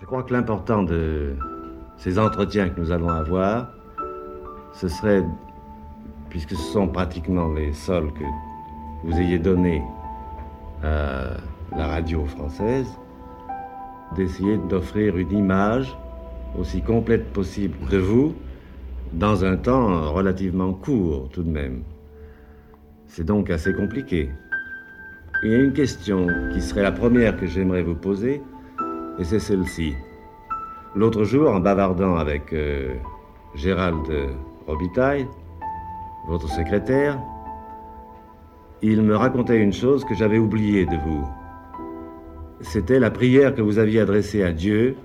Je crois que l'important de ces entretiens que nous allons avoir, ce serait, puisque ce sont pratiquement les sols que vous ayez donnés à la radio française, d'essayer d'offrir une image aussi complète possible de vous dans un temps relativement court tout de même. C'est donc assez compliqué. Il y a une question qui serait la première que j'aimerais vous poser, et c'est celle-ci. L'autre jour, en bavardant avec euh, Gérald Robitaille, votre secrétaire, il me racontait une chose que j'avais oubliée de vous. C'était la prière que vous aviez adressée à Dieu.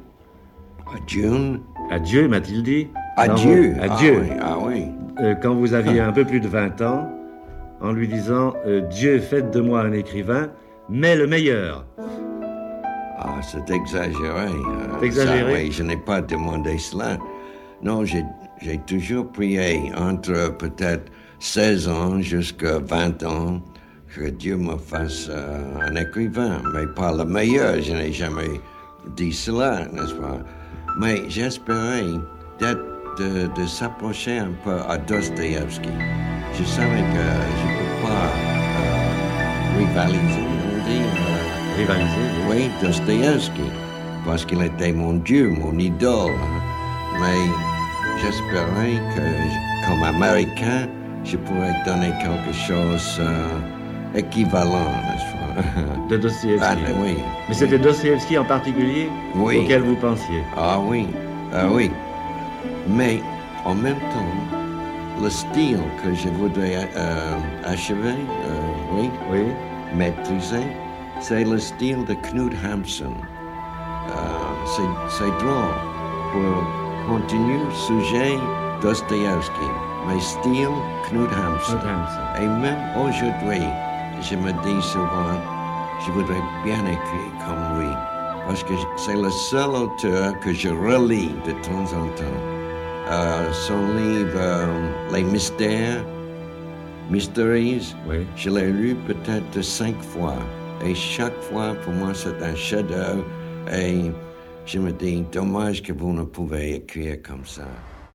À Dieu? À Dieu, m'a-t-il dit À Dieu? À Dieu. Ah oui. Euh, quand vous aviez un peu plus de 20 ans, en lui disant euh, Dieu, faites de moi un écrivain, mais le meilleur. Ah, c'est exagéré. Euh, exagéré? ça, oui, je n'ai pas demandé cela. Non, j'ai toujours prié entre peut-être 16 ans jusqu'à 20 ans que Dieu me fasse euh, un écrivain, mais pas le meilleur. Je n'ai jamais dit cela, n'est-ce pas? Mais j'espérais de s'approcher un peu à Dostoevsky. Je savais que je ne peux pas euh, rivaliser, on dit. Rivalisé. oui, Dostoevsky, parce qu'il était mon Dieu, mon idole. Mais j'espérais que, comme Américain, je pourrais donner quelque chose euh, équivalent, n'est-ce pas? De Dostoevsky. Ah, oui. Mais c'était Dostoevsky en particulier Oui. auquel vous pensiez. Ah oui, ah oui. Mais en même temps, le style que je voudrais euh, achever, euh, oui, Oui. maîtriser, c'est le style de Knut Hamsun. Euh, c'est- drôle. Pour continuer, sujet Dostoevsky, mais style Knut Hamsun. Knut Hamsun. Et même aujourd'hui, je me dis souvent, je voudrais bien écrire comme lui, parce que c'est le seul auteur que je relis de temps en temps. Euh, son livre euh, Les Mystères, Mysteries, Oui. je l'ai lu peut-être cinq fois. Et chaque fois, pour moi, c'est un chef-d'œuvre. Et je me dis, dommage que vous ne pouvez écrire comme ça.